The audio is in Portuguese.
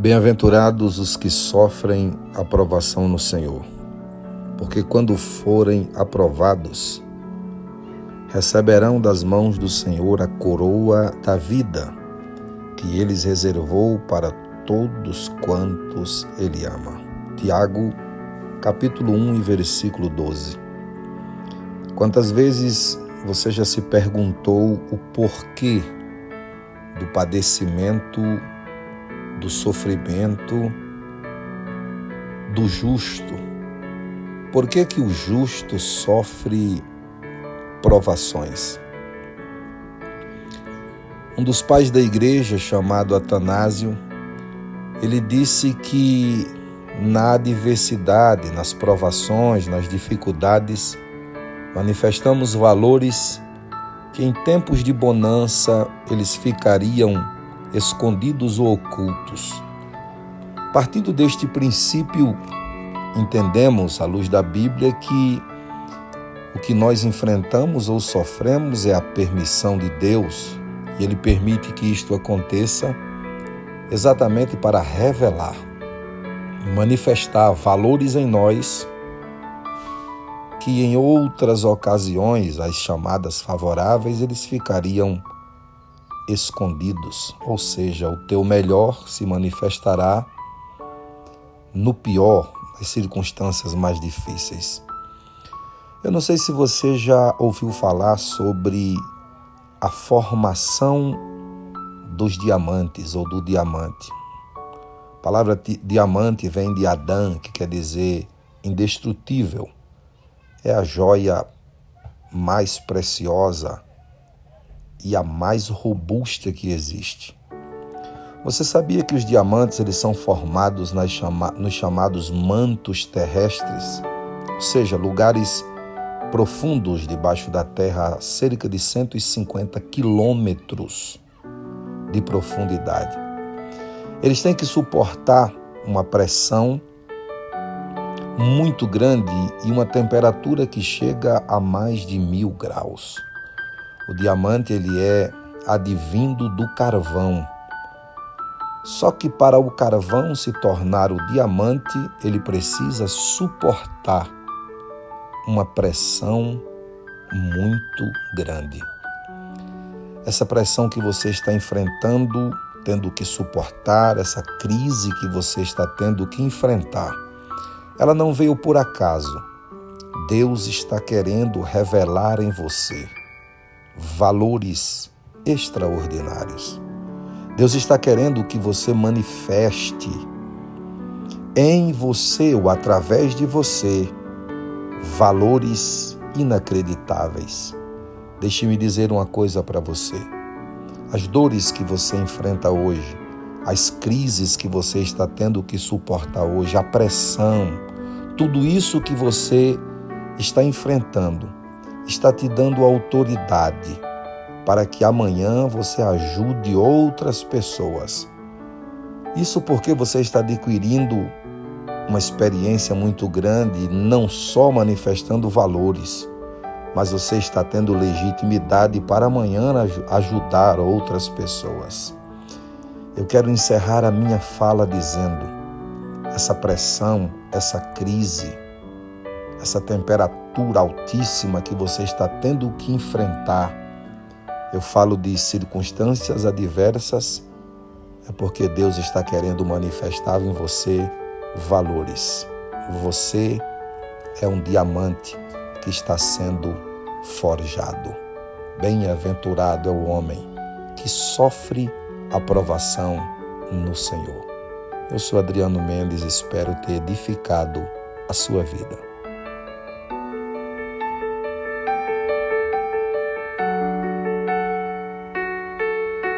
Bem-aventurados os que sofrem aprovação no Senhor, porque quando forem aprovados, receberão das mãos do Senhor a coroa da vida, que eles reservou para todos quantos ele ama. Tiago, capítulo 1 e versículo 12. Quantas vezes você já se perguntou o porquê do padecimento do sofrimento do justo. Por que que o justo sofre provações? Um dos pais da igreja, chamado Atanásio, ele disse que na adversidade, nas provações, nas dificuldades, manifestamos valores que em tempos de bonança eles ficariam escondidos ou ocultos. Partindo deste princípio, entendemos, à luz da Bíblia, que o que nós enfrentamos ou sofremos é a permissão de Deus e Ele permite que isto aconteça exatamente para revelar, manifestar valores em nós que em outras ocasiões, as chamadas favoráveis, eles ficariam escondidos, ou seja, o teu melhor se manifestará no pior, nas circunstâncias mais difíceis. Eu não sei se você já ouviu falar sobre a formação dos diamantes ou do diamante. A palavra diamante vem de Adão, que quer dizer indestrutível. É a joia mais preciosa e a mais robusta que existe. Você sabia que os diamantes eles são formados nas chama nos chamados mantos terrestres, ou seja, lugares profundos debaixo da terra, a cerca de 150 quilômetros de profundidade. Eles têm que suportar uma pressão muito grande e uma temperatura que chega a mais de mil graus. O diamante ele é advindo do carvão. Só que para o carvão se tornar o diamante, ele precisa suportar uma pressão muito grande. Essa pressão que você está enfrentando, tendo que suportar, essa crise que você está tendo que enfrentar, ela não veio por acaso. Deus está querendo revelar em você valores extraordinários. Deus está querendo que você manifeste em você ou através de você valores inacreditáveis. Deixe-me dizer uma coisa para você. As dores que você enfrenta hoje, as crises que você está tendo que suportar hoje, a pressão, tudo isso que você está enfrentando, está te dando autoridade para que amanhã você ajude outras pessoas. Isso porque você está adquirindo uma experiência muito grande, não só manifestando valores, mas você está tendo legitimidade para amanhã ajudar outras pessoas. Eu quero encerrar a minha fala dizendo: essa pressão, essa crise, essa temperatura altíssima que você está tendo que enfrentar. Eu falo de circunstâncias adversas, é porque Deus está querendo manifestar em você valores. Você é um diamante que está sendo forjado. Bem-aventurado é o homem que sofre aprovação no Senhor. Eu sou Adriano Mendes, espero ter edificado a sua vida.